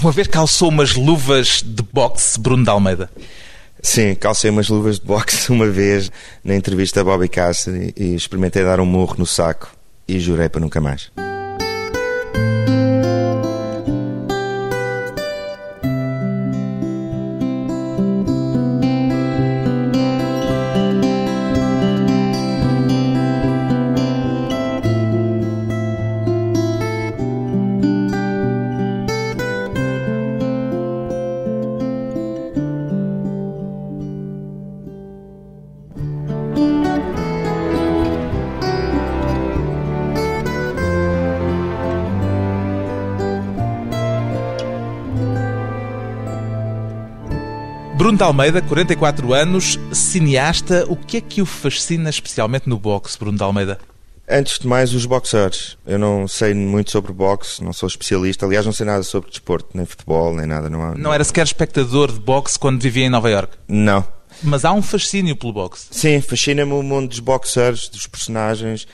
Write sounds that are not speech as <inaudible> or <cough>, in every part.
Alguma vez calçou umas luvas de boxe, Bruno de Almeida? Sim, calcei umas luvas de boxe uma vez na entrevista a Bobby Cassidy e experimentei dar um murro no saco e jurei para nunca mais. Almeida, 44 anos, cineasta. O que é que o fascina especialmente no boxe, Bruno de Almeida? Antes de mais, os boxers. Eu não sei muito sobre boxe, não sou especialista. Aliás, não sei nada sobre desporto, nem futebol, nem nada. Não, há, Não era sequer espectador de boxe quando vivia em Nova Iorque. Não. Mas há um fascínio pelo boxe. Sim, fascina-me o mundo dos boxers, dos personagens,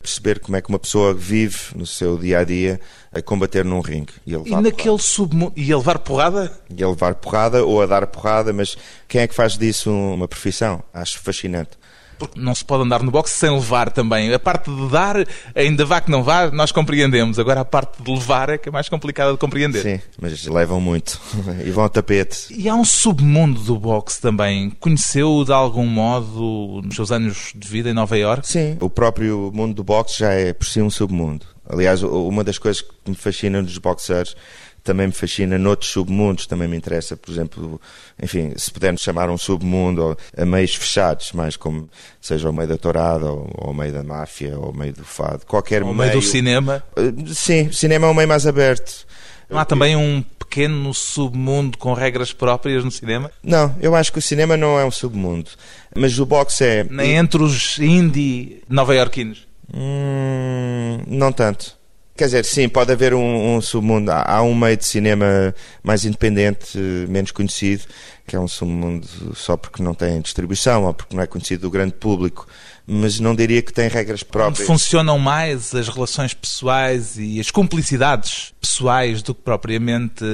perceber como é que uma pessoa vive no seu dia a dia a combater num ringue. E, a E levar naquele submundo. E a levar porrada? porrada. E a levar porrada ou a dar porrada, mas quem é que faz disso uma profissão? Acho fascinante. Porque não se pode andar no boxe sem levar também. A parte de dar, ainda vá que não vá, nós compreendemos. Agora a parte de levar é que é mais complicada de compreender. Sim, mas levam muito. <laughs> e vão ao tapete. E há um submundo do boxe também. Conheceu-o de algum modo nos seus anos de vida em Nova Iorque? Sim, o próprio mundo do boxe já é por si um submundo. Aliás, uma das coisas que me fascina nos boxers também me fascina noutros submundos, também me interessa, por exemplo, enfim, se pudermos chamar um submundo ou a meios fechados, mais como seja o meio da tourada, ou, ou o meio da máfia, ou o meio do fado, qualquer Ao meio... meio do cinema? Uh, Sim, o cinema é um meio mais aberto. Não há também um pequeno submundo com regras próprias no cinema? Não, eu acho que o cinema não é um submundo, mas o boxe é... Nem entre os indie nova-iorquinos? Hum, não tanto. Quer dizer, sim, pode haver um, um submundo. Há, um meio de cinema mais independente, menos conhecido, que é um submundo só porque não tem distribuição ou porque não é conhecido do grande público, mas não diria que tem regras Onde próprias. funcionam mais as relações pessoais e as cumplicidades pessoais do que propriamente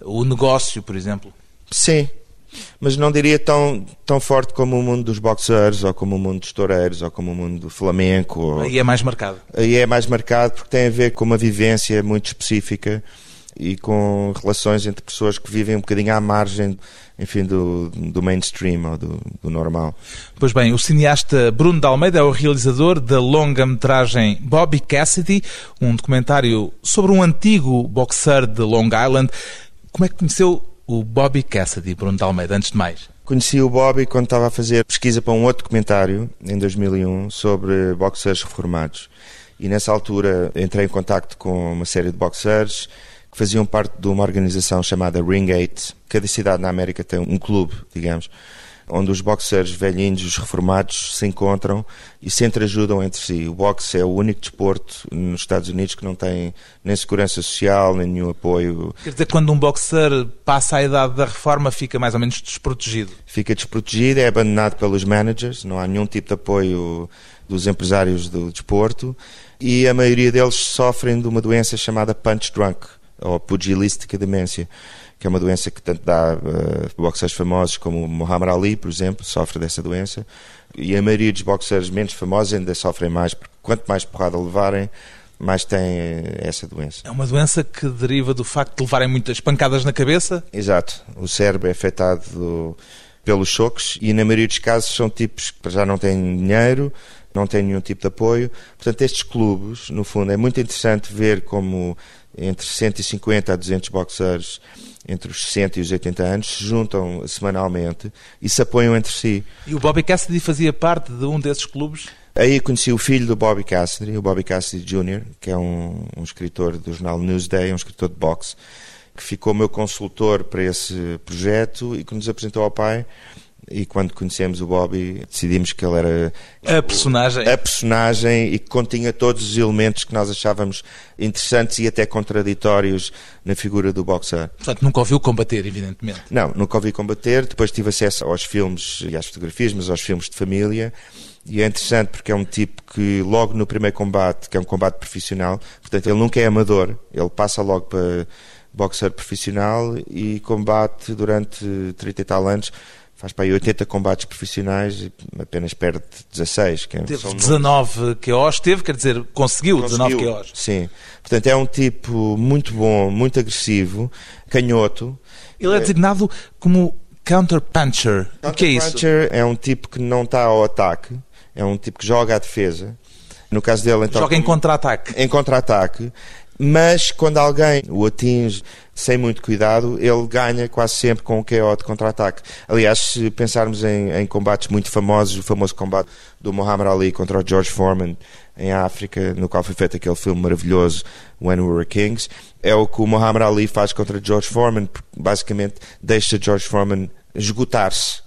o negócio, por exemplo? Sim, mas não diria tão, tão forte como o mundo dos boxers, ou como o mundo dos toureiros, ou como o mundo do flamenco. Ou... Aí é mais marcado. Aí é mais marcado porque tem a ver com uma vivência muito específica e com relações entre pessoas que vivem um bocadinho à margem, enfim, do, do mainstream ou do, do normal. Pois bem, o cineasta Bruno de Almeida é o realizador da longa-metragem Bobby Cassidy, um documentário sobre um antigo boxer de Long Island. Como é que conheceu o Bobby Cassidy, Bruno de Almeida, antes de mais? Conheci o Bobby quando estava a fazer pesquisa para um outro documentário, em 2001, sobre boxers reformados. E nessa altura entrei em contacto com uma série de boxers que faziam parte de uma organização chamada Ring 8. Cada cidade na América tem um clube, digamos, onde os boxers velhinhos, os reformados, se encontram e se entreajudam entre si. O boxe é o único desporto nos Estados Unidos que não tem nem segurança social, nem nenhum apoio. Quer dizer, quando um boxer passa a idade da reforma, fica mais ou menos desprotegido. Fica desprotegido, é abandonado pelos managers, não há nenhum tipo de apoio dos empresários do desporto e a maioria deles sofrem de uma doença chamada punch drunk ou pugilistica demência, que é uma doença que tanto dá uh, boxers famosos como Muhammad Ali, por exemplo, sofre dessa doença. E a maioria dos boxers menos famosos ainda sofrem mais, porque quanto mais porrada levarem, mais têm essa doença. É uma doença que deriva do facto de levarem muitas pancadas na cabeça? Exato. O cérebro é afetado pelos choques e, na maioria dos casos, são tipos que já não têm dinheiro, não têm nenhum tipo de apoio. Portanto, estes clubes, no fundo, é muito interessante ver como entre 150 a 200 boxers entre os 60 e os 80 anos se juntam semanalmente e se apoiam entre si. E o Bobby Cassidy fazia parte de um desses clubes? Aí conheci o filho do Bobby Cassidy, o Bobby Cassidy Jr., que é um, um escritor do jornal Newsday, um escritor de boxe, que ficou meu consultor para esse projeto e que nos apresentou ao pai. E quando conhecemos o Bobby, decidimos que ele era A personagem. a personagem e que continha todos os elementos que nós achávamos interessantes e até contraditórios na figura do boxer. Portanto, nunca ouviu combater, evidentemente. Não, nunca ouvi combater. Depois tive acesso aos filmes e às fotografias, mas aos filmes de família. E é interessante porque é um tipo que, logo no primeiro combate, que é um combate profissional, portanto, ele nunca é amador, ele passa logo para boxer profissional e combate durante 30 e tal anos faz para aí 80 combates profissionais e apenas perde 16. Que teve 19 QOs, teve, quer dizer, conseguiu, conseguiu 19 QOs. Sim. Portanto, é um tipo muito bom, muito agressivo, canhoto. Ele é designado como counter-puncher. Counter o que é isso? Counter-puncher é um tipo que não está ao ataque, é um tipo que joga à defesa. No caso dele, então. Joga em contra-ataque. Em contra-ataque mas quando alguém o atinge sem muito cuidado, ele ganha quase sempre com o KO de contra-ataque. Aliás, se pensarmos em, em, combates muito famosos, o famoso combate do Muhammad Ali contra o George Foreman em África, no qual foi feito aquele filme maravilhoso When We Were Kings, é o que o Muhammad Ali faz contra George Foreman, porque basicamente deixa George Foreman esgotar-se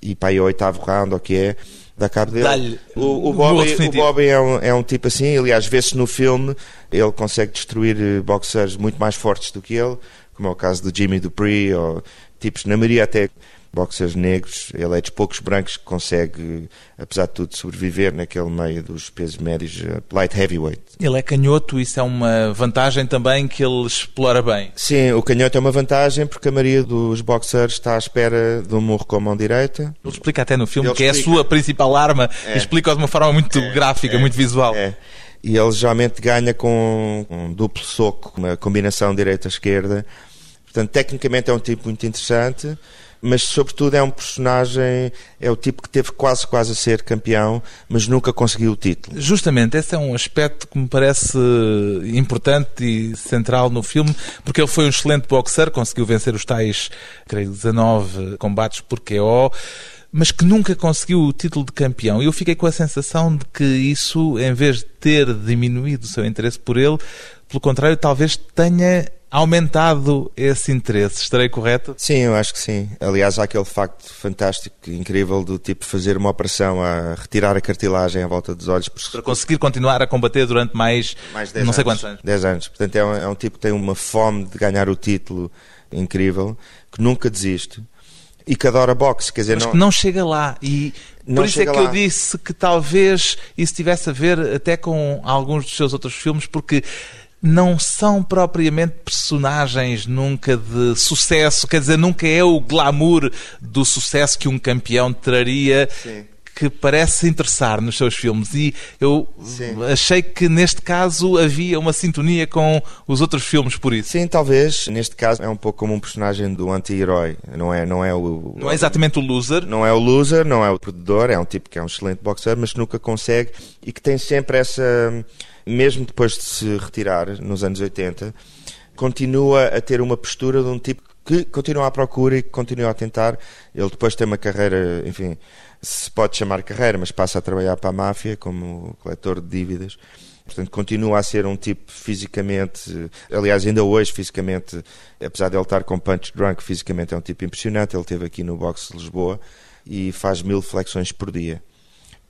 e para aí o oitavo round, o que é, da cabo dele. O, o, Bobby, o Bobby é, um, é um tipo assim, aliás, vê-se no filme, ele consegue destruir eh, boxers muito mais fortes do que ele, como é o caso do Jimmy Dupree, ou tipos, na maioria até boxers negros, ele é dos poucos brancos que consegue, apesar de tudo, sobreviver naquele meio dos pesos médios, eh, light heavyweight. Ele é canhoto, isso é uma vantagem também que ele explora bem. Sim, o canhoto é uma vantagem porque a maioria dos boxers está à espera de um murro com a mão direita. Ele explica até no filme ele que explica. é a sua principal arma, é. explica de uma forma muito é. gráfica, é. muito visual. É. E ele geralmente ganha com um duplo soco, uma combinação direita-esquerda. Portanto, tecnicamente é um tipo muito interessante mas sobretudo é um personagem, é o tipo que teve quase quase a ser campeão, mas nunca conseguiu o título. Justamente, esse é um aspecto que me parece importante e central no filme, porque ele foi um excelente boxer, conseguiu vencer os tais, creio, 19 combates por KO, mas que nunca conseguiu o título de campeão. E eu fiquei com a sensação de que isso, em vez de ter diminuído o seu interesse por ele, pelo contrário, talvez tenha aumentado esse interesse. Estarei correto? Sim, eu acho que sim. Aliás, há aquele facto fantástico, incrível, do tipo fazer uma operação a retirar a cartilagem à volta dos olhos. Para conseguir continuar a combater durante mais, mais não anos, sei quantos anos. 10 anos. Portanto, é um, é um tipo que tem uma fome de ganhar o título incrível, que nunca desiste e que adora boxe, quer dizer, Mas não... que não chega lá e não por isso é que lá. eu disse que talvez isso tivesse a ver até com alguns dos seus outros filmes, porque não são propriamente personagens nunca de sucesso, quer dizer, nunca é o glamour do sucesso que um campeão traria. Sim que parece interessar nos seus filmes e eu Sim. achei que neste caso havia uma sintonia com os outros filmes por isso. Sim, talvez. Neste caso é um pouco como um personagem do anti-herói. Não é, não é o. Não é exatamente o loser. Não é o loser, não é o perdedor. É um tipo que é um excelente boxer, mas que nunca consegue e que tem sempre essa mesmo depois de se retirar, nos anos 80, continua a ter uma postura de um tipo que continua à procura e que continua a tentar. Ele depois tem uma carreira, enfim, se pode chamar carreira, mas passa a trabalhar para a máfia como coletor de dívidas. Portanto, continua a ser um tipo fisicamente, aliás, ainda hoje, fisicamente, apesar de ele estar com punch drunk, fisicamente é um tipo impressionante. Ele esteve aqui no box de Lisboa e faz mil flexões por dia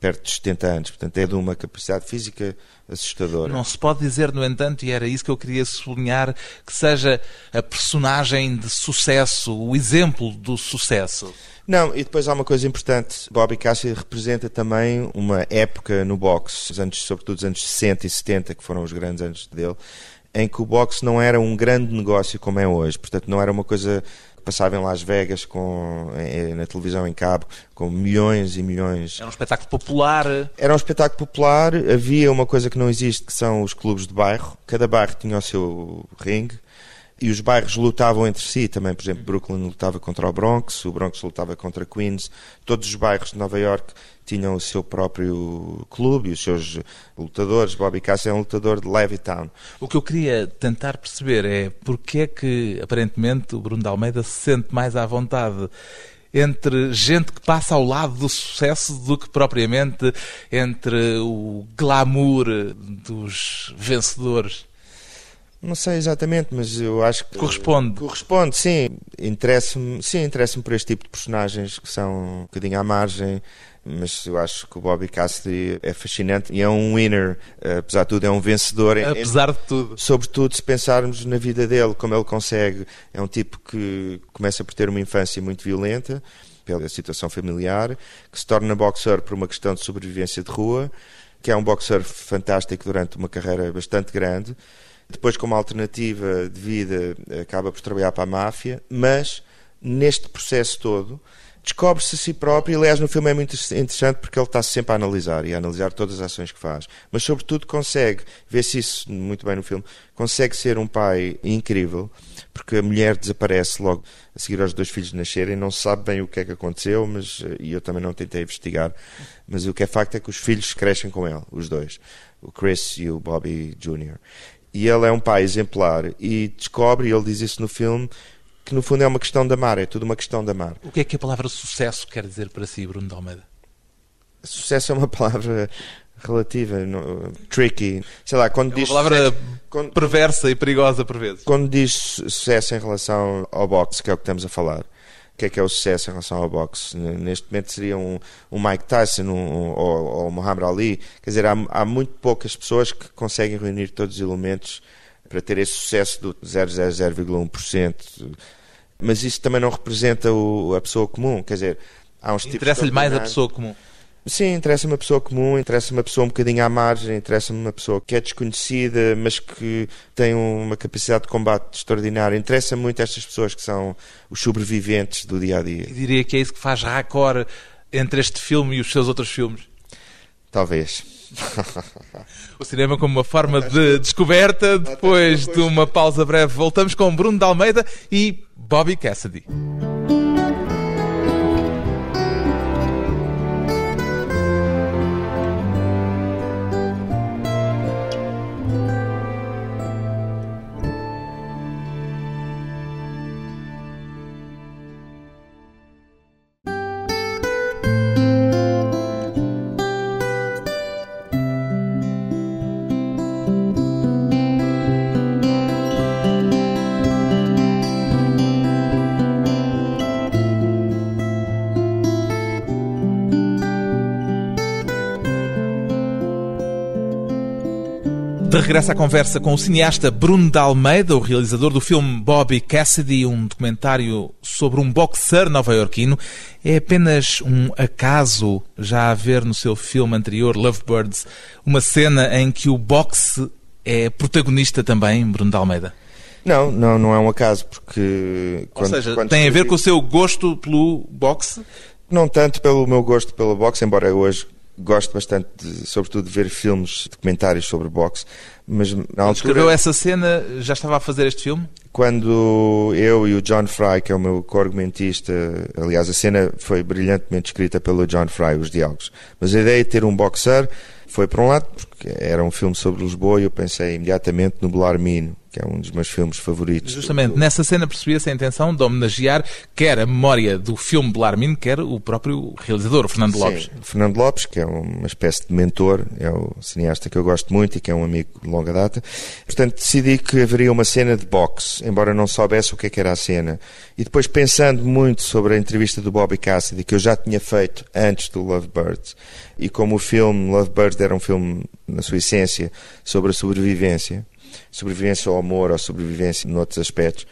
perto de 70 anos, portanto é de uma capacidade física assustadora. Não se pode dizer, no entanto, e era isso que eu queria sublinhar, que seja a personagem de sucesso, o exemplo do sucesso. Não, e depois há uma coisa importante. Bobby Cassidy representa também uma época no boxe, os anos, sobretudo os anos 60 e 70, que foram os grandes anos dele, em que o boxe não era um grande negócio como é hoje. Portanto, não era uma coisa passava em Las Vegas com, na televisão em cabo com milhões e milhões. Era um espetáculo popular. Era um espetáculo popular. Havia uma coisa que não existe que são os clubes de bairro. Cada bairro tinha o seu ringue e os bairros lutavam entre si também. Por exemplo, Brooklyn lutava contra o Bronx, o Bronx lutava contra Queens. Todos os bairros de Nova York tinham o seu próprio clube e os seus lutadores. Bobby Cassidy é um lutador de Levittown. O que eu queria tentar perceber é porque é que, aparentemente, o Bruno de Almeida se sente mais à vontade entre gente que passa ao lado do sucesso do que propriamente entre o glamour dos vencedores. Não sei exatamente, mas eu acho que. Corresponde. Corresponde, sim. Interessa-me sim, interessa por este tipo de personagens que são um bocadinho à margem, mas eu acho que o Bobby Cassidy é fascinante e é um winner, apesar de tudo, é um vencedor. Apesar de tudo. Sobretudo se pensarmos na vida dele, como ele consegue. É um tipo que começa por ter uma infância muito violenta pela situação familiar, que se torna boxer por uma questão de sobrevivência de rua, que é um boxer fantástico durante uma carreira bastante grande Depois, como alternativa de vida, acaba por trabalhar para a máfia, mas neste processo todo descobre-se a si próprio. E, aliás, no filme é muito interessante porque ele está sempre a analisar e a analisar todas as ações que faz. Mas, sobretudo, consegue, vê-se isso muito bem no filme, consegue ser um pai incrível porque a mulher desaparece logo a seguir aos dois filhos nascerem. Não se sabe bem o que é que aconteceu, mas e eu também não tentei investigar. Mas o que é facto é que os filhos crescem com ele, os dois, o Chris e o Bobby Jr. E ele é um pai exemplar e descobre, e ele diz isso no filme, que no fundo é uma questão de amar, é tudo uma questão de amar. O que é que a palavra sucesso quer dizer para si, Bruno de Almeida? Sucesso é uma palavra relativa, no, tricky. Sei lá, quando é diz. Uma palavra sucesso, quando, perversa e perigosa por vezes. Quando diz sucesso em relação ao boxe, que é o que estamos a falar, o que é que é o sucesso em relação ao boxe? Neste momento seria um, um Mike Tyson um, ou, ou Muhammad Ali. Quer dizer, há, há muito poucas pessoas que conseguem reunir todos os elementos para ter esse sucesso do 0,001%. Mas isso também não representa o, a pessoa comum. Quer dizer, há uns tipos. Interessa-lhe mais a pessoa comum. Sim, interessa uma pessoa comum, interessa uma pessoa um bocadinho à margem, interessa-me uma pessoa que é desconhecida, mas que tem uma capacidade de combate extraordinária. Interessa muito estas pessoas que são os sobreviventes do dia a dia. E diria que é isso que faz raccord entre este filme e os seus outros filmes? Talvez. <laughs> o cinema como uma forma de descoberta. Depois de uma pausa breve, voltamos com Bruno de Almeida e Bobby Cassidy. De regresso à conversa com o cineasta Bruno de Almeida, o realizador do filme Bobby Cassidy, um documentário sobre um boxer nova-iorquino. É apenas um acaso já haver no seu filme anterior, Lovebirds, uma cena em que o boxe é protagonista também, Bruno de Almeida? Não, não, não é um acaso, porque... Ou seja, quando tem a ver com o seu gosto pelo boxe? Não tanto pelo meu gosto pelo boxe, embora hoje gosto bastante, de, sobretudo, de ver filmes, documentários sobre boxe. Mas na altura, escreveu essa cena, já estava a fazer este filme? Quando eu e o John Fry, que é o meu co-argumentista, aliás, a cena foi brilhantemente escrita pelo John Fry, os diálogos. Mas a ideia de ter um boxer foi, por um lado, porque era um filme sobre Lisboa e eu pensei imediatamente no Belarmino, que é um dos meus filmes favoritos. Justamente, nessa cena percebia-se a intenção de homenagear quer a memória do filme Belarmino, quer o próprio realizador, o Fernando Lopes. Sim, Fernando Lopes, que é uma espécie de mentor, é o cineasta que eu gosto muito e que é um amigo de longa data. Portanto, decidi que haveria uma cena de boxe, embora não soubesse o que, é que era a cena. E depois, pensando muito sobre a entrevista do Bobby Cassidy, que eu já tinha feito antes do Lovebirds, e como o filme Lovebirds era um filme, na sua essência, sobre a sobrevivência, sobrevivência ao amor ou sobrevivência noutros aspectos.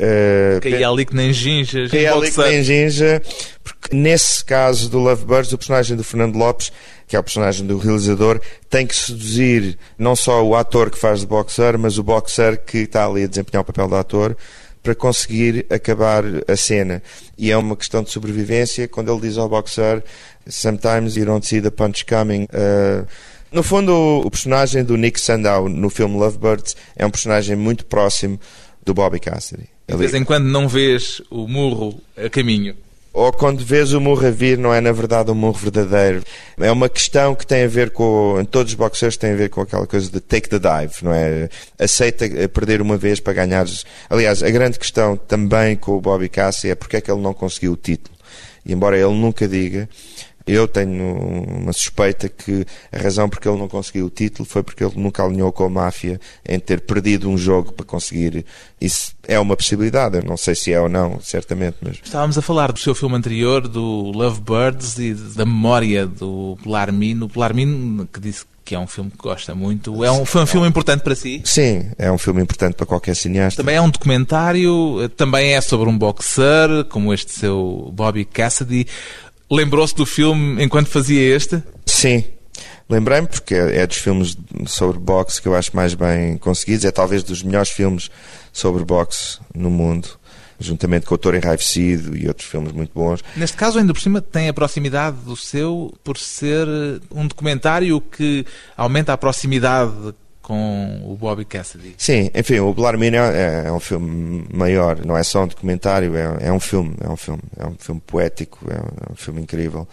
Uh, Caía ali que nem ginja. Caía ali que nem ginja, porque nesse caso do Lovebirds, o personagem do Fernando Lopes, que é o personagem do realizador, tem que seduzir não só o ator que faz de boxer, mas o boxer que está ali a desempenhar o papel de ator, para conseguir acabar a cena. E é uma questão de sobrevivência, quando ele diz ao boxer, sometimes you don't see the punch coming. Uh, no fundo, o personagem do Nick Sandow no filme Lovebirds é um personagem muito próximo do Bobby Cassidy. De vez em quando não vês o murro a caminho. Ou quando vês o murro a vir, não é na verdade um murro verdadeiro. É uma questão que tem a ver com. Em todos os boxers tem a ver com aquela coisa de take the dive, não é? Aceita perder uma vez para ganhares. Aliás, a grande questão também com o Bobby Cassidy é porque é que ele não conseguiu o título. E embora ele nunca diga, eu tenho uma suspeita que a razão porque ele não conseguiu o título foi porque ele nunca alinhou com a máfia em ter perdido um jogo para conseguir. Isso é uma possibilidade, eu não sei se é ou não, certamente. Mas... Estávamos a falar do seu filme anterior, do Lovebirds e da memória do Belarmino. Belarmino, que disse que é um filme que gosta muito. É um, foi um filme importante para si? Sim, é um filme importante para qualquer cineasta. Também é um documentário, também é sobre um boxer, como este seu Bobby Cassidy. Lembrou-se do filme enquanto fazia este? Sim. Lembrei-me porque é, dos filmes sobre boxe que eu acho mais bem conseguidos, é talvez dos melhores filmes sobre boxe no mundo juntamente com o Autor Enraivecido e outros filmes muito bons. Neste caso, ainda por cima, tem a proximidade do seu por ser um documentário que aumenta a proximidade com o Bobby Cassidy. Sim, enfim, o Blarmino é, é, um filme maior, não é só um documentário, é, é, um filme, é um filme, é um filme poético, é um, é um filme incrível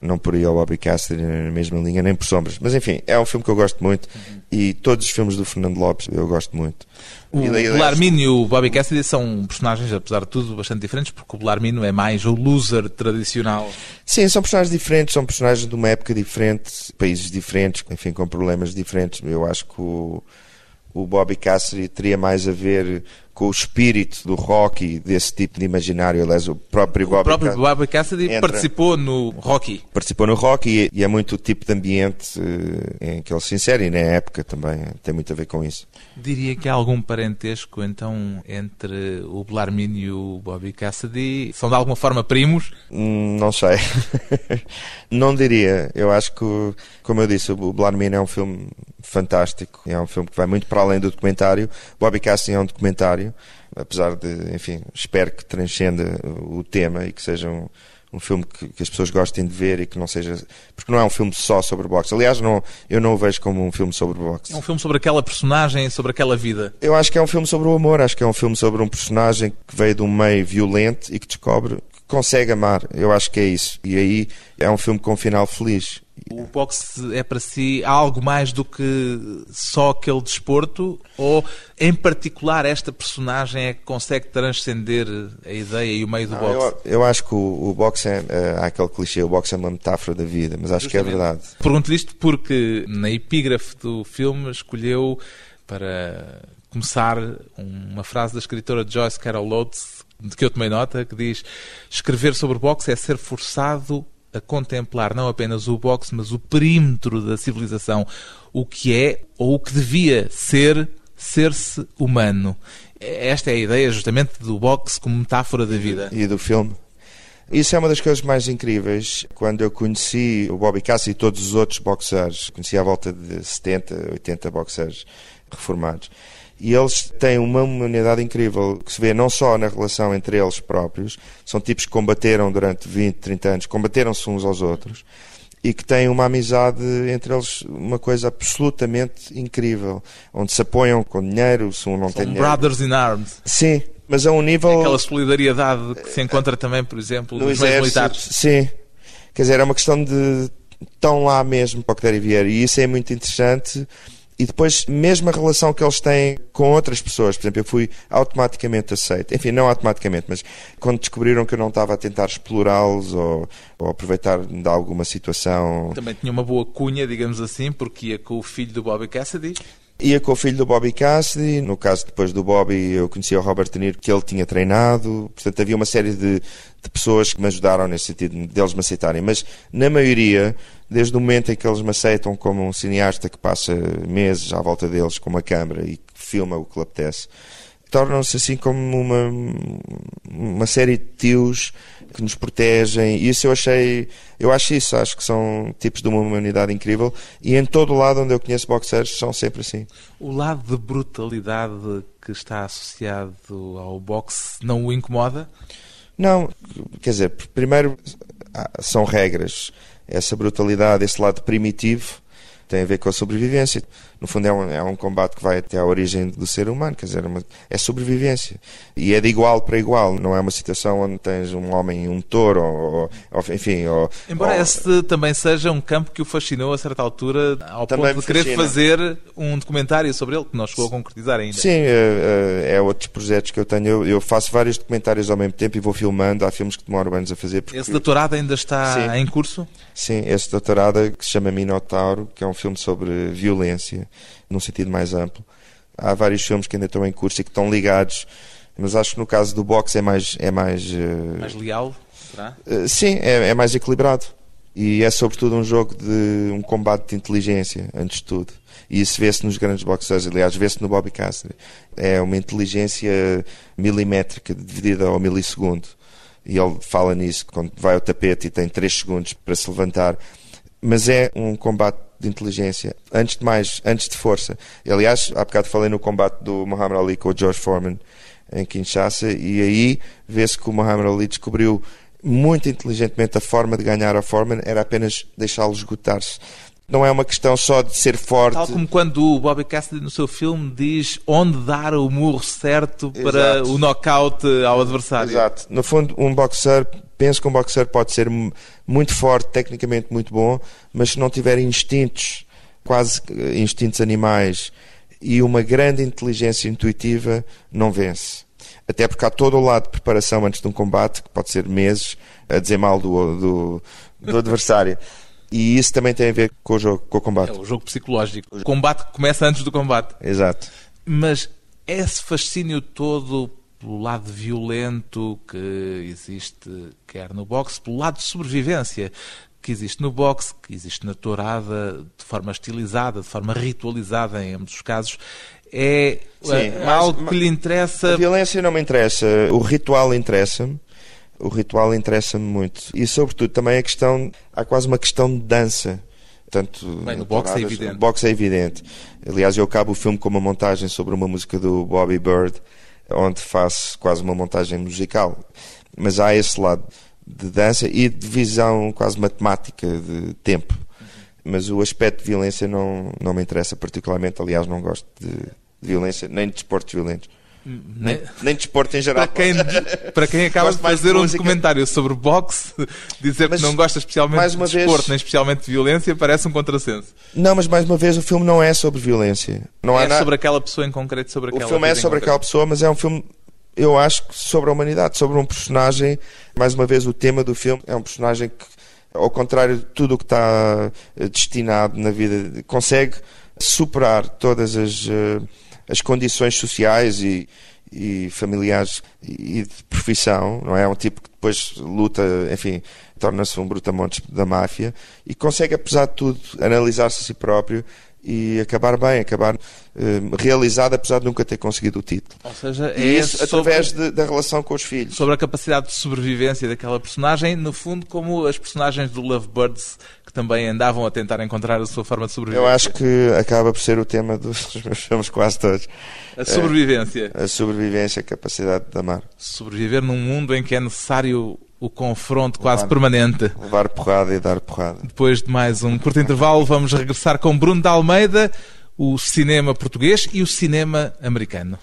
não por aí ao Bobby Cassidy na mesma linha, nem por sombras. Mas enfim, é um filme que eu gosto muito uhum. e todos os filmes do Fernando Lopes eu gosto muito. O Belarmino e o Bobby Cassidy são personagens, apesar de tudo, bastante diferentes, porque o Belarmino é mais o loser tradicional. Sim, são personagens diferentes, são personagens de uma época diferente, países diferentes, enfim, com problemas diferentes. Eu acho que o, o Bobby Cassidy teria mais a ver com o espírito do rock desse tipo de imaginário. Aliás, o próprio o Bobby, próprio Bobby Cassidy entra, participou no rock. Participou no rock e, e, é muito o tipo de ambiente uh, em que ele se insere e na época também tem muito a ver com isso. Diria que há algum parentesco então entre o Blarmin e o Bobby Cassidy? São de alguma forma primos? Hum, não sei. <laughs> não diria. Eu acho que, como eu disse, o Blarmin é um filme fantástico. É um filme que vai muito para além do documentário. Bobby Cassidy é um documentário apesar de, enfim, espero que transcenda o tema e que seja um, um filme que, que, as pessoas gostem de ver e que não seja. Porque não é um filme só sobre boxe. Aliás, não, eu não o vejo como um filme sobre boxe. É um filme sobre aquela personagem, sobre aquela vida. Eu acho que é um filme sobre o amor. Acho que é um filme sobre um personagem que veio de um meio violento e que descobre consegue amar. Eu acho que é isso. E aí é um filme com um final feliz. O boxe é para si algo mais do que só aquele desporto? Ou, em particular, esta personagem é que consegue transcender a ideia e o meio do Não, boxe? Eu, eu, acho que o, o boxe é, é, há aquele clichê, o boxe é uma metáfora da vida, mas acho Justamente. que é verdade. Pergunto isto porque na epígrafe do filme escolheu para começar uma frase da escritora Joyce Carol Oates, de que eu tomei nota, que diz: Escrever sobre boxe é ser forçado a contemplar não apenas o boxe, mas o perímetro da civilização, o que é ou o que devia ser ser-se humano. Esta é a ideia justamente do boxe como metáfora da vida. E do filme. Isso é uma das coisas mais incríveis. Quando eu conheci o Bobby Cassi e todos os outros boxers, conheci à volta de 70, 80 boxers reformados, e eles têm uma humanidade incrível que se vê não só na relação entre eles próprios, são tipos que combateram durante 20, 30 anos, combateram-se uns aos outros e que têm uma amizade entre eles, uma coisa absolutamente incrível, onde se apoiam com dinheiro, se um não são tem brothers in arms. Sim, mas a um nível... Aquela solidariedade que se encontra também, por exemplo, no nos militares. Sim, quer dizer, é uma questão de... estão lá mesmo para o que der e vier, e isso é muito interessante e depois, mesmo a relação que eles têm com outras pessoas, por exemplo, eu fui automaticamente aceito. Enfim, não automaticamente, mas quando descobriram que eu não estava a tentar explorá-los ou, ou aproveitar de alguma situação. Também tinha uma boa cunha, digamos assim, porque ia com o filho do Bobby Cassidy. Ia com o filho do Bobby Cassidy, no caso depois do Bobby eu conhecia o Robert De Niro que ele tinha treinado, portanto havia uma série de, de pessoas que me ajudaram nesse sentido, deles me aceitarem, mas na maioria, desde o momento em que eles me aceitam como um cineasta que passa meses à volta deles com uma câmera e filma o que lhe apetece, tornam-se assim como uma, uma série de tios que nos protegem. E isso eu achei, eu acho isso, acho que são tipos de uma humanidade incrível. E em todo o lado onde eu conheço boxers são sempre assim. O lado de brutalidade que está associado ao boxe não o incomoda? Não, quer dizer, primeiro são regras. Essa brutalidade, esse lado primitivo tem a ver com a sobrevivência. No fundo, é um, é um combate que vai até à origem do ser humano, quer dizer, é, uma, é sobrevivência. E é de igual para igual, não é uma situação onde tens um homem e um touro, ou, ou enfim. Ou, Embora ou, esse também seja um campo que o fascinou a certa altura, ao ponto de querer fazer um documentário sobre ele, que não chegou a concretizar ainda. Sim, é, é, é outros projetos que eu tenho. Eu, eu, faço vários documentários ao mesmo tempo e vou filmando. Há filmes que demoram anos a fazer. Porque... Esse doutorado ainda está Sim. em curso? Sim, esse doutorado que se chama Minotauro, que é um filme sobre violência, num sentido mais amplo. Há vários filmes que ainda estão em curso e que estão ligados, mas acho que no caso do boxe é mais. É mais, uh... mais leal? Será? Uh, sim, é, é mais equilibrado. E é sobretudo um jogo de um combate de inteligência, antes de tudo. E isso vê-se nos grandes boxers, aliás, vê-se no Bobby Cassidy. É uma inteligência milimétrica, dividida ao milissegundo. E ele fala nisso, quando vai ao tapete e tem 3 segundos para se levantar. Mas é um combate de inteligência, antes de mais, antes de força. Aliás, há bocado falei no combate do Muhammad Ali com o George Foreman em Kinshasa e aí vê-se que o Muhammad Ali descobriu muito inteligentemente a forma de ganhar a Foreman era apenas deixá-lo esgotar-se. Não é uma questão só de ser forte. Tal como quando o Bobby Cassidy no seu filme diz onde dar o murro certo para Exato. o knockout ao adversário. Exato. No fundo, um boxer, penso que um boxer pode ser muito forte, tecnicamente muito bom, mas se não tiver instintos, quase eh, instintos animais, e uma grande inteligência intuitiva, não vence. Até porque há todo o lado de preparação antes de um combate, que pode ser meses, a dizer mal do, do, do adversário. E isso também tem a ver com o jogo, com o combate. É o jogo psicológico. O combate começa antes do combate. Exato. Mas esse fascínio todo pelo lado violento que existe, quer no boxe, pelo lado de sobrevivência que existe no boxe, que existe na tourada, de forma estilizada, de forma ritualizada em ambos os casos, é Sim, algo mas, que lhe interessa. A violência não me interessa, o ritual interessa-me. O ritual interessa-me muito. E, sobretudo, também a questão. Há quase uma questão de dança. Tanto Bem, no boxe é evidente. No boxe é evidente. Aliás, eu acabo o filme com uma montagem sobre uma música do Bobby Bird, onde faço quase uma montagem musical. Mas há esse lado de dança e de visão quase matemática de tempo. Mas o aspecto de violência não, não me interessa particularmente. Aliás, não gosto de, de violência, nem de desportos violentos. Nem, nem desporto em geral. Para quem, para quem acaba de fazer de um documentário sobre boxe, <laughs> dizer mas, que não gosta especialmente de desporto, vez... nem especialmente de violência, parece um contrassenso. Não, mas mais uma vez o filme não é sobre violência. Não é sobre aquela pessoa em concreto, sobre aquela O filme é sobre aquela pessoa, mas é um filme, eu acho, sobre a humanidade, sobre um personagem. Mais uma vez, o tema do filme é um personagem que, ao contrário de tudo o que está eh, destinado na vida, consegue superar todas as. Uh, as condições sociais e, e familiares e de profissão, não é? É um tipo que depois luta, enfim, torna-se um brutamontes da máfia e consegue, apesar de tudo, analisar-se a si próprio e acabar bem, acabar uh, realizado, apesar de nunca ter conseguido o título. Ou seja, é e isso através de, da relação com os filhos. Sobre a capacidade de sobrevivência daquela personagem, no fundo, como as personagens do Lovebirds também andavam a tentar encontrar a sua forma de sobreviver. Eu acho que acaba por ser o tema dos meus filmes quase todos. A sobrevivência. É, a sobrevivência, a capacidade de amar. Sobreviver num mundo em que é necessário o confronto quase levar, permanente. Levar porrada e dar porrada. Depois de mais um curto intervalo, vamos regressar com Bruno de Almeida, o cinema português e o cinema americano.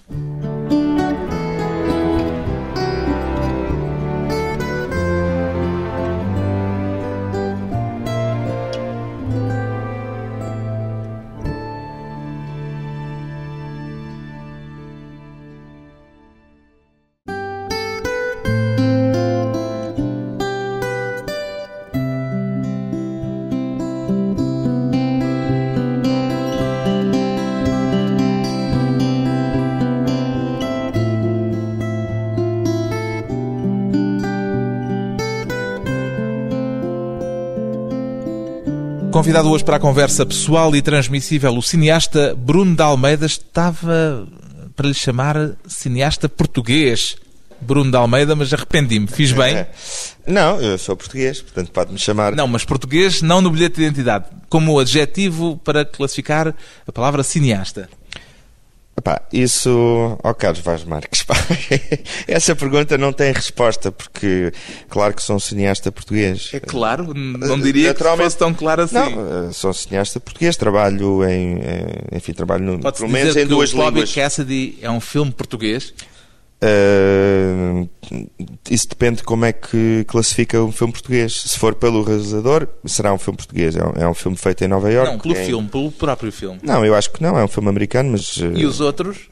Convidado hoje para a conversa pessoal e transmissível, o cineasta Bruno de Almeida estava para lhe chamar cineasta português. Bruno de Almeida, mas arrependi-me. Fiz bem? <laughs> Não, eu sou português, portanto pode-me chamar. Não, mas português não no bilhete de identidade. Como adjetivo para classificar a palavra cineasta. Epá, isso, ó oh Carlos Vaz Marques, pá, <laughs> essa pergunta não tem resposta, porque claro que sou um cineasta português. É claro, não diria que fosse tão claro assim. Não, eh, sou um cineasta português, trabalho em, enfim, trabalho no, pelo menos em duas línguas. Bobby Cassidy é um filme português? Uh, isso depende de como é que classifica um filme português. Se for pelo realizador, será um filme português. É um, é um filme feito em Nova York. Não, pelo é... filme, pelo próprio filme. Não, eu acho que não. É um filme americano, mas. Uh... E os outros?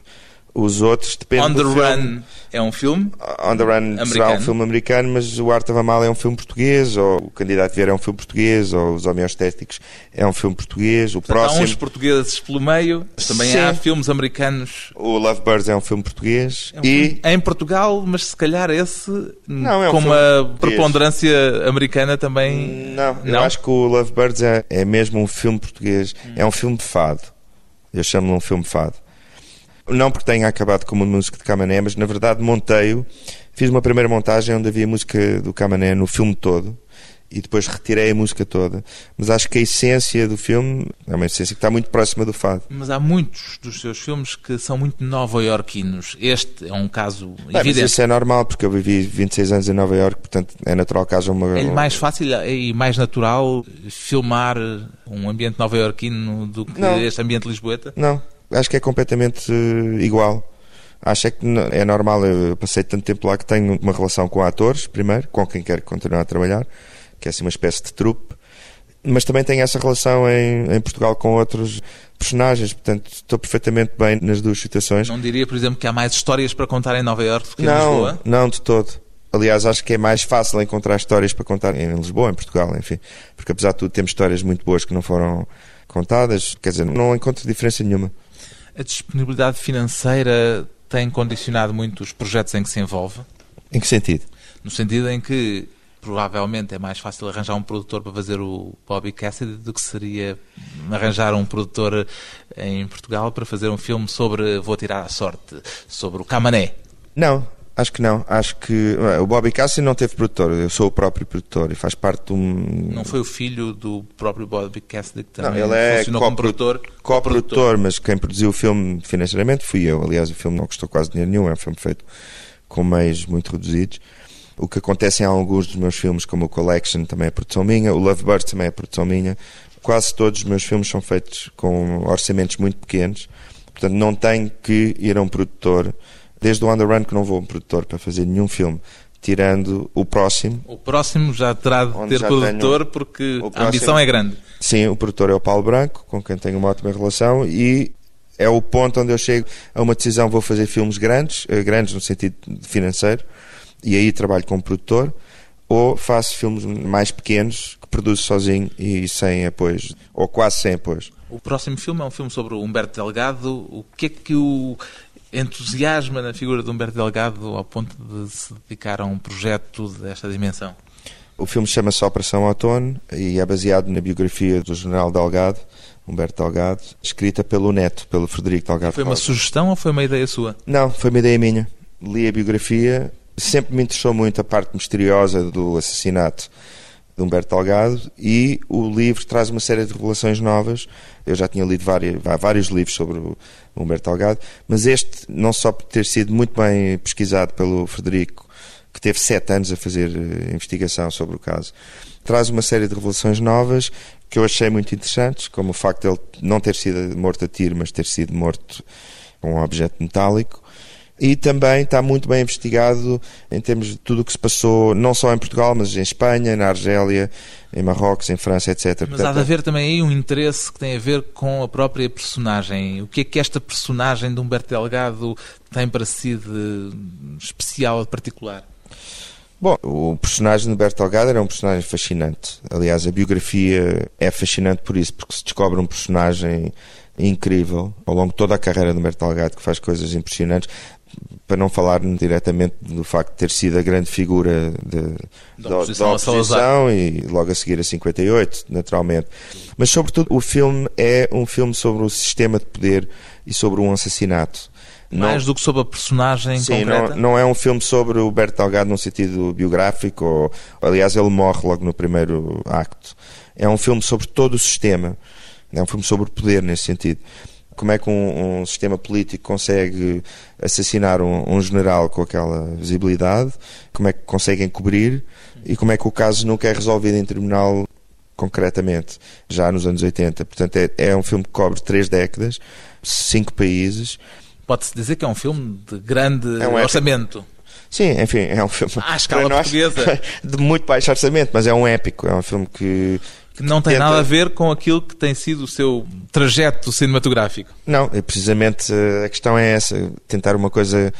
Os outros dependem On the Run é um filme? On the Run americano. será um filme americano, mas o Arte Amal é um filme português, ou o Candidato Vieira é um filme português, ou os Homeostéticos é um filme português. O Portanto, próximo... Há uns portugueses pelo meio, mas também Sim. há filmes americanos. O Lovebirds é um filme português. É um e... Filme em Portugal, mas se calhar esse Não, é um com uma preponderância americana também. Não, Não, eu acho que o Lovebirds é, é mesmo um filme português. Hum. É um filme de fado. Eu chamo-lhe um filme de fado. Não porque tenha acabado com uma música de Camané, mas na verdade montei-o. Fiz uma primeira montagem onde havia música do Camané no filme todo. e depois retirei a música toda. Mas acho que a essência do filme é uma essência que está muito próxima do fado. Mas há muitos dos seus filmes que são muito nova-iorquinos. Este é um caso Bem, evidente. Mas isso é normal, porque eu vivi 26 anos em Nova Iorque, portanto é natural que haja uma... É mais fácil e mais natural filmar um ambiente nova-iorquino do que Não. este ambiente lisboeta? Não, acho que é completamente eh, igual. Acho é que é normal, eu passei tanto tempo lá que tenho uma relação com atores, primeiro, com quem quer continuar a trabalhar, que é assim uma espécie de trupe, mas também tenho essa relação em, em Portugal com outros personagens, portanto estou perfeitamente bem nas duas situações. Não diria, por exemplo, que há mais histórias para contar em Nova Iorque do que em Não, Lisboa? não de todo. Aliás, acho que é mais fácil encontrar histórias para contar em Lisboa, em Portugal, enfim. Porque apesar de tudo, temos histórias muito boas que não foram contadas. Quer dizer, não encontro diferença nenhuma. A disponibilidade financeira tem condicionado muito os projetos em que se envolve? Em que sentido? No sentido em que provavelmente é mais fácil arranjar um produtor para fazer o Bobby Cassidy do que seria arranjar um produtor em Portugal para fazer um filme sobre Vou Tirar a Sorte, sobre o Camané. Não, acho que não. Acho que eh, o Bobby Cassi não teve produtor. Eu sou o próprio produtor e faz parte de um. Não foi o filho do próprio Bobby Cassidy que Não, também ele é funcionou como coprodu- produtor? co-produtor, mas quem produziu o filme financeiramente fui eu. Aliás, o filme não custou quase dinheiro nenhum, é um filme feito com meios muito reduzidos. O que acontece em alguns dos meus filmes, como o Collection, também é produção minha, o Lovebird também é produção minha. Quase todos os meus filmes são feitos com orçamentos muito pequenos, portanto não tenho que ir a um produtor. Desde o On The Run que não vou a um produtor para fazer nenhum filme, tirando o próximo. O próximo já terá de ter produtor porque o a próximo- ambição é grande. Sim, o produtor é o Paulo Branco, com quem tenho uma ótima relação, e é o ponto onde eu chego a uma decisão: vou fazer filmes grandes, eh, grandes no sentido financeiro, e aí trabalho como produtor, ou faço filmes mais pequenos que produzo sozinho e sem apoios, ou quase sem apoios. O próximo filme é um filme sobre o Humberto Delgado. O que é que o entusiasma na figura de Humberto Delgado ao ponto de se dedicar a um projeto desta dimensão? O filme chama-se Operação Outono e é baseado na biografia do general Delgado, Humberto Delgado, escrita pelo neto, pelo Frederico Delgado. Foi uma sugestão ou foi uma ideia sua? Não, foi uma ideia minha. Li a biografia, sempre me interessou muito a parte misteriosa do assassinato de Humberto Delgado e o livro traz uma série de revelações novas. Eu já tinha lido várias, vários livros sobre o Humberto Delgado, mas este, não só por ter sido muito bem pesquisado pelo Frederico, que teve sete anos a fazer eh, investigação sobre o caso, traz uma série de revelações novas que eu achei muito interessantes, como o facto de ele não ter sido morto a tiro, mas ter sido morto com um objeto metálico. E também está muito bem investigado em termos de tudo o que se passou, não só em Portugal, mas em Espanha, na Argélia, em Marrocos, em França, etc. Mas há de haver também aí um interesse que tem a ver com a própria personagem. O que é que esta personagem de Humberto Delgado tem para si de especial, de particular? Bom, o personagem de Humberto Delgado era um personagem fascinante. Aliás, a biografia é fascinante por isso, porque se descobre um personagem incrível ao longo de toda a carreira de Humberto Delgado, que faz coisas impressionantes. Para não falar diretamente do facto de ter sido a grande figura de, Da oposição a Salazar. oposição e logo a seguir a 58, naturalmente. Mas, sobretudo, o filme é um filme sobre o sistema de poder e sobre um assassinato. Não- Mais do que sobre a personagem Sim, concreta? não, não é um filme sobre o Berto Delgado num sentido biográfico, ou, aliás, ele morre logo no primeiro acto. É um filme sobre todo o sistema, é um filme sobre o poder nesse sentido. Como é que um, um sistema político consegue assassinar um, um general com aquela visibilidade, como é que conseguem cobrir e como é que o caso nunca é resolvido em tribunal concretamente, já nos anos 80. Portanto, é, é um filme que cobre três décadas, cinco países. Pode-se dizer que é um filme de grande É um orçamento. Sim, enfim, é um filme À escala nós, portuguesa. <laughs> de muito baixo orçamento, mas é um épico, é um filme que Que não tem Tenta- nada a ver com aquilo que tem sido o seu trajeto cinematográfico. não, é precisamente eh, a questão é essa, tentar uma coisa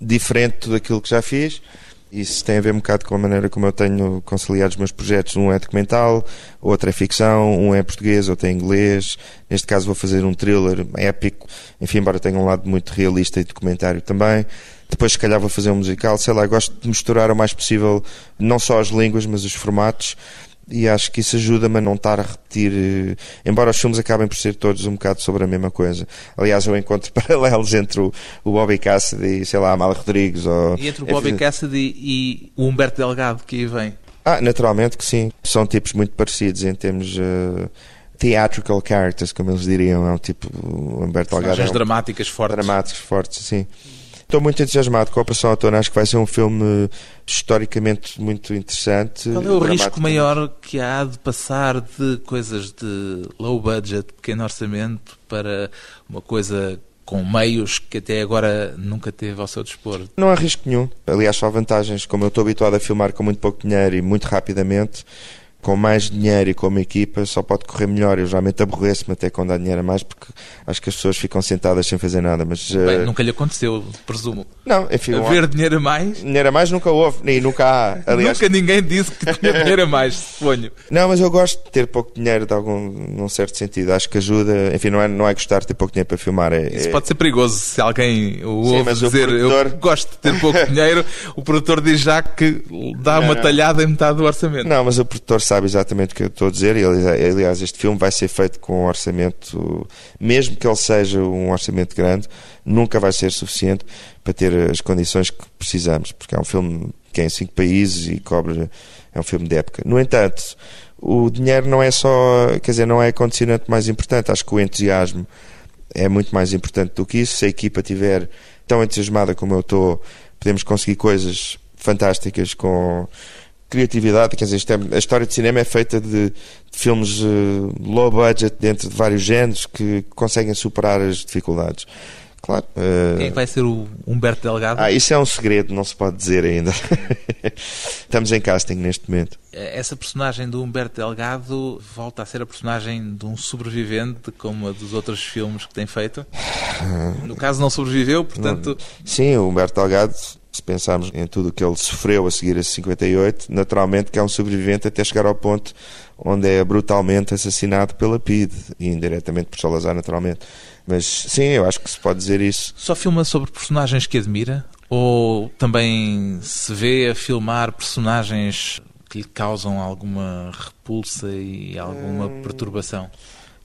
diferente de tudo aquilo que já fiz. Isso tem a ver um bocado com a maneira como eu tenho conciliado os meus projetos. Um é documental, outro é ficção, um é português, outro é inglês. Neste caso vou fazer um thriller épico, enfim, embora tenha um lado muito realista e documentário também. Depois, se calhar, vou fazer um musical. Sei lá, gosto de misturar o mais possível não só as línguas, mas os formatos. E acho que isso ajuda-me a não estar a repetir, eh, embora os filmes acabem por ser todos um bocado sobre a mesma coisa. Aliás, eu encontro <laughs> paralelos entre o, o Bobby Cassidy e, sei lá, a Amália Rodrigues. Ou, E entre o Bobby enfim. Cassidy e o Humberto Delgado, que aí vem. Ah, naturalmente que sim. São tipos muito parecidos em termos uh, theatrical characters, como eles diriam. É um tipo. Humberto Delgado. É um, dramáticas fortes. Dramáticos fortes, sim. Estou muito entusiasmado com a Operação Outono. Acho que vai ser um filme historicamente muito interessante. Qual é o risco maior que há de passar de coisas de low budget, pequeno orçamento, para uma coisa com meios que até agora nunca teve ao seu dispor? Não há risco nenhum. Aliás, só vantagens. Como eu estou habituado a filmar com muito pouco dinheiro e muito rapidamente, com mais dinheiro e com uma equipa só pode correr melhor. Eu geralmente aborreço-me até quando há dinheiro a mais porque acho que as pessoas ficam sentadas sem fazer nada. Mas, Bem, uh... nunca lhe aconteceu, presumo. Não, enfim. Haver um... dinheiro a mais? Dinheiro a mais nunca houve, nem nunca há. <laughs> Aliás... nunca ninguém disse que tinha dinheiro a mais, suponho. Não, mas eu gosto de ter pouco dinheiro de algum, num certo sentido. Acho que ajuda. Enfim, não é, não é gostar de ter pouco dinheiro para filmar. É, Isso é... pode ser perigoso se alguém o Sim, ouve dizer produtor... eu gosto de ter pouco <laughs> dinheiro, o produtor diz já que dá não, uma não. talhada em metade do orçamento. Não, mas o produtor sabe exatamente o que eu estou a dizer. E, aliás, este filme vai ser feito com um orçamento, mesmo que ele seja um orçamento grande, nunca vai ser suficiente para ter as condições que precisamos, porque é um filme que é em cinco países e cobre. É um filme de época. No entanto, o dinheiro não é só. Quer dizer, não é a condicionante mais importante. Acho que o entusiasmo é muito mais importante do que isso. Se a equipa estiver tão entusiasmada como eu estou, podemos conseguir coisas fantásticas com criatividade, quer dizer, é, a história de cinema é feita de, de filmes uh, low budget dentro de vários géneros que conseguem superar as dificuldades. Claro. Uh... Quem é que vai ser o Humberto Delgado? Ah, isso é um segredo, não se pode dizer ainda. <laughs> Estamos em casting neste momento. Essa personagem do Humberto Delgado volta a ser a personagem de um sobrevivente, como a dos outros filmes que tem feito? <sighs> No caso, não sobreviveu, portanto. Sim, o Humberto Delgado se pensarmos em tudo o que ele sofreu a seguir a 58, naturalmente que é um sobrevivente até chegar ao ponto onde é brutalmente assassinado pela PIDE e indiretamente por Salazar, naturalmente. Mas sim, eu acho que se pode dizer isso. Só filma sobre personagens que admira? Ou também se vê a filmar personagens que lhe causam alguma repulsa e alguma hum... perturbação?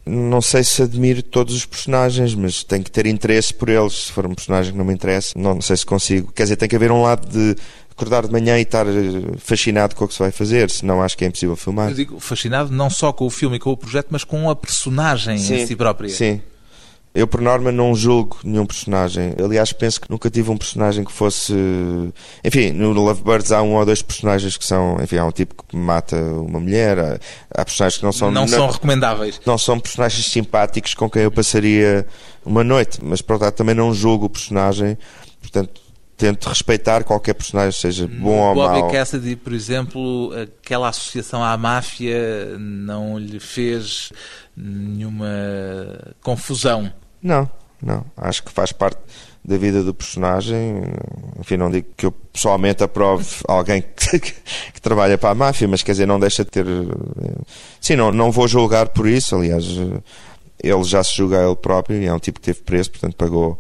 Não sei se admiro todos os personagens, mas tenho que ter interesse por eles. Se for um personagem que não me interessa, não, não sei se consigo. Quer dizer, tem que haver um lado de acordar de manhã e estar eh, fascinado com o que se vai fazer, senão acho que é impossível filmar. Eu digo fascinado não só com o filme e com o projeto, mas com a personagem sim, em si própria. Sim, eu, por norma, não julgo nenhum personagem. Aliás, penso que nunca tive um personagem que fosse. Enfim, no Lovebirds há um ou dois personagens que são. Enfim, há um tipo que mata uma mulher, há personagens que não são. Não, não são recomendáveis. Não são personagens simpáticos com quem eu passaria uma noite, mas, lado, também não julgo o personagem. Portanto, tento respeitar qualquer personagem, seja bom ou mau. Bobby Cassidy, por exemplo, aquela associação à máfia não lhe fez nenhuma confusão. Não, não. Acho que faz parte da vida do personagem. Enfim, não digo que eu pessoalmente aprove alguém <laughs> que, que, trabalha para a máfia, mas quer dizer, não deixa de ter. Sim, não, não vou julgar por isso. Aliás, ele já se julga a ele próprio e é um tipo que teve preso, portanto pagou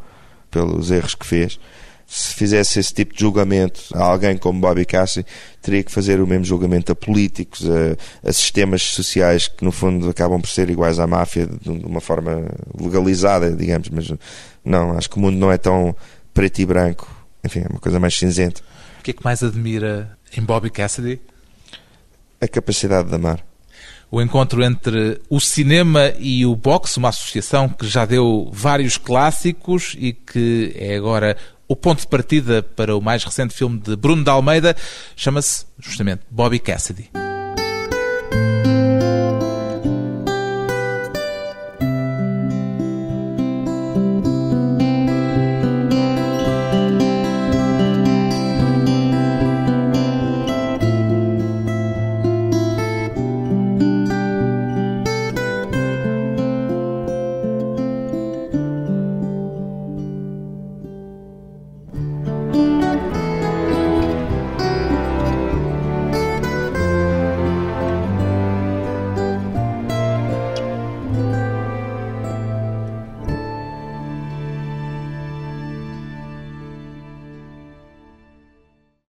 pelos erros que fez se fizesse esse tipo de julgamento a alguém como Bobby Cassi, teria que fazer o mesmo julgamento a políticos, a, a, sistemas sociais que no fundo acabam por ser iguais à máfia de, uma forma legalizada, digamos, mas não, acho que o mundo não é tão preto e branco, enfim, é uma coisa mais cinzenta. O que é que mais admira em Bobby Cassidy? A capacidade de amar. O encontro entre o cinema e o boxe, uma associação que já deu vários clássicos e que é agora o ponto de partida para o mais recente filme de Bruno de Almeida chama-se justamente Bobby Cassidy.